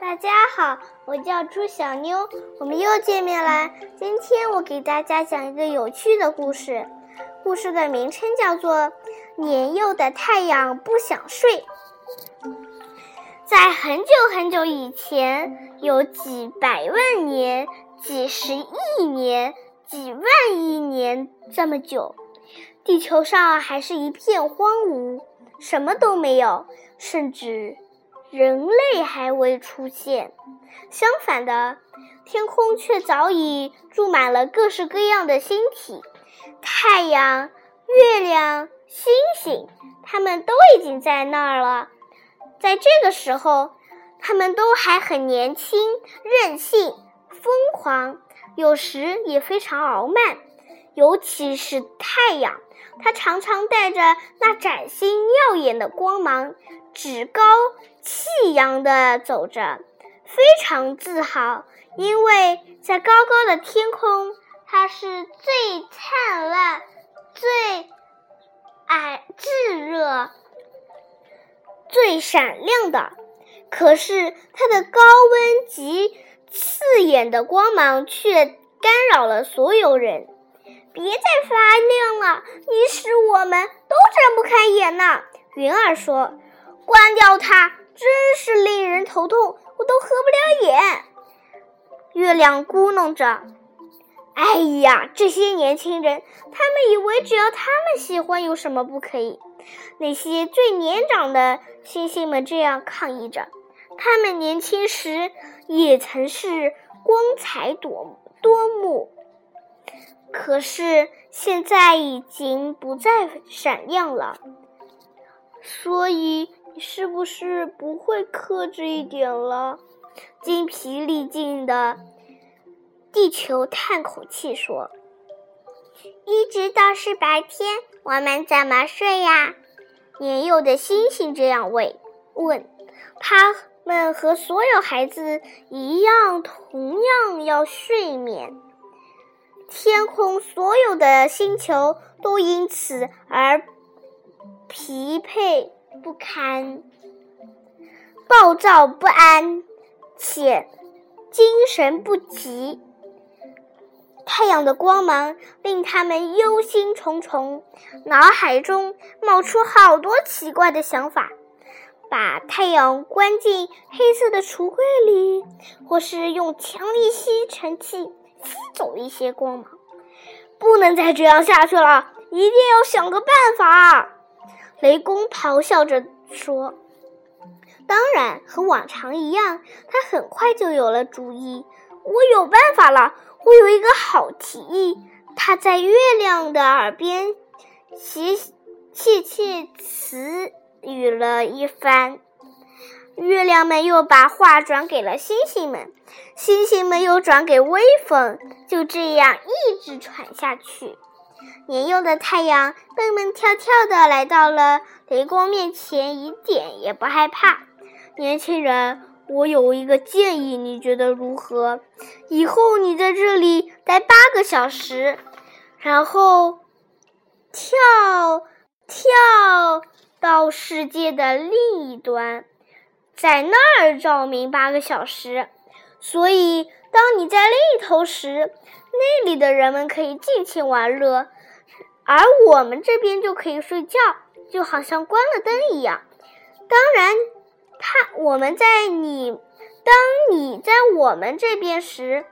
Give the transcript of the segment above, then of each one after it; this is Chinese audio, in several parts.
大家好，我叫朱小妞，我们又见面啦。今天我给大家讲一个有趣的故事，故事的名称叫做《年幼的太阳不想睡》。在很久很久以前，有几百万年、几十亿年、几万亿年这么久，地球上还是一片荒芜，什么都没有，甚至。人类还未出现，相反的，天空却早已住满了各式各样的星体，太阳、月亮、星星，它们都已经在那儿了。在这个时候，它们都还很年轻、任性、疯狂，有时也非常傲慢。尤其是太阳，它常常带着那崭新耀眼的光芒，趾高气扬地走着，非常自豪，因为在高高的天空，它是最灿烂、最矮炙热、最闪亮的。可是，它的高温及刺眼的光芒却干扰了所有人。别再发亮了，你使我们都睁不开眼呢。云儿说：“关掉它，真是令人头痛，我都合不了眼。”月亮咕哝着：“哎呀，这些年轻人，他们以为只要他们喜欢，有什么不可以？”那些最年长的星星们这样抗议着：“他们年轻时也曾是光彩夺夺目。”可是现在已经不再闪亮了，所以你是不是不会克制一点了？精疲力尽的地球叹口气说：“一直到是白天，我们怎么睡呀？”年幼的星星这样问：“问，他们和所有孩子一样，同样要睡眠。”天空所有的星球都因此而疲惫不堪、暴躁不安且精神不济。太阳的光芒令他们忧心忡忡，脑海中冒出好多奇怪的想法：把太阳关进黑色的橱柜里，或是用强力吸尘器。吸走一些光芒，不能再这样下去了，一定要想个办法。雷公咆哮着说：“当然，和往常一样，他很快就有了主意。我有办法了，我有一个好提议。”他在月亮的耳边窃窃窃词语了一番。月亮们又把话转给了星星们，星星们又转给微风，就这样一直传下去。年幼的太阳蹦蹦跳跳的来到了雷公面前，一点也不害怕。年轻人，我有一个建议，你觉得如何？以后你在这里待八个小时，然后跳跳到世界的另一端。在那儿照明八个小时，所以当你在另一头时，那里的人们可以尽情玩乐，而我们这边就可以睡觉，就好像关了灯一样。当然，他我们在你当你在我们这边时，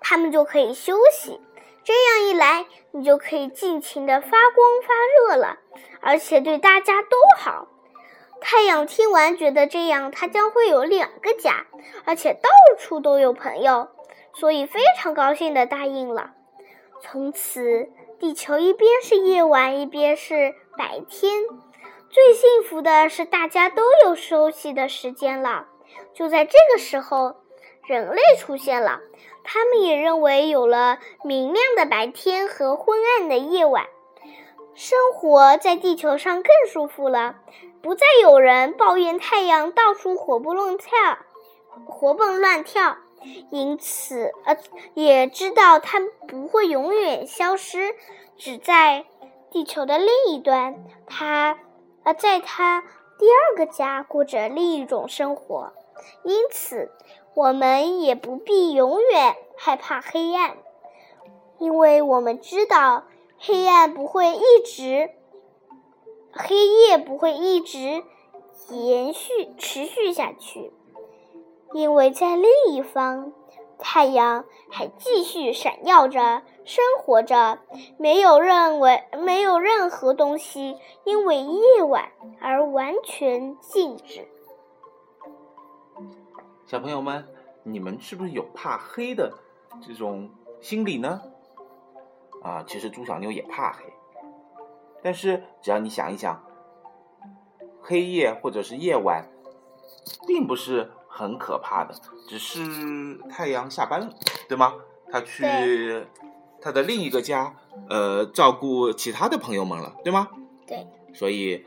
他们就可以休息。这样一来，你就可以尽情的发光发热了，而且对大家都好。太阳听完，觉得这样他将会有两个家，而且到处都有朋友，所以非常高兴的答应了。从此，地球一边是夜晚，一边是白天。最幸福的是，大家都有休息的时间了。就在这个时候，人类出现了，他们也认为有了明亮的白天和昏暗的夜晚。生活在地球上更舒服了，不再有人抱怨太阳到处活蹦乱跳，活蹦乱跳。因此，呃，也知道它不会永远消失，只在地球的另一端，它，呃，在它第二个家过着另一种生活。因此，我们也不必永远害怕黑暗，因为我们知道黑暗不会一直，黑夜不会一直延续持续下去，因为在另一方。太阳还继续闪耀着，生活着，没有认为没有任何东西因为夜晚而完全静止。小朋友们，你们是不是有怕黑的这种心理呢？啊，其实猪小妞也怕黑，但是只要你想一想，黑夜或者是夜晚，并不是。很可怕的，只是太阳下班了，对吗？他去他的另一个家，呃，照顾其他的朋友们了，对吗？对。所以，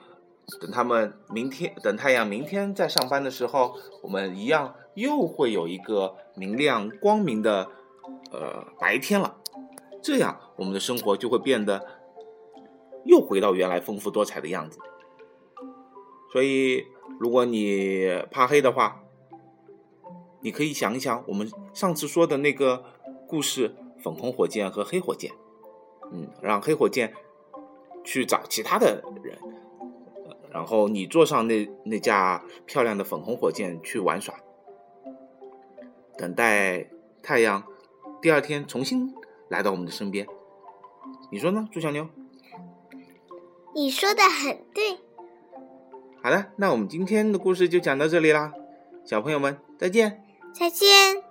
等他们明天，等太阳明天再上班的时候，我们一样又会有一个明亮光明的呃白天了。这样，我们的生活就会变得又回到原来丰富多彩的样子。所以，如果你怕黑的话，你可以想一想，我们上次说的那个故事——粉红火箭和黑火箭。嗯，让黑火箭去找其他的人，然后你坐上那那架漂亮的粉红火箭去玩耍，等待太阳第二天重新来到我们的身边。你说呢，朱小妞？你说的很对。好的，那我们今天的故事就讲到这里啦，小朋友们再见。再见。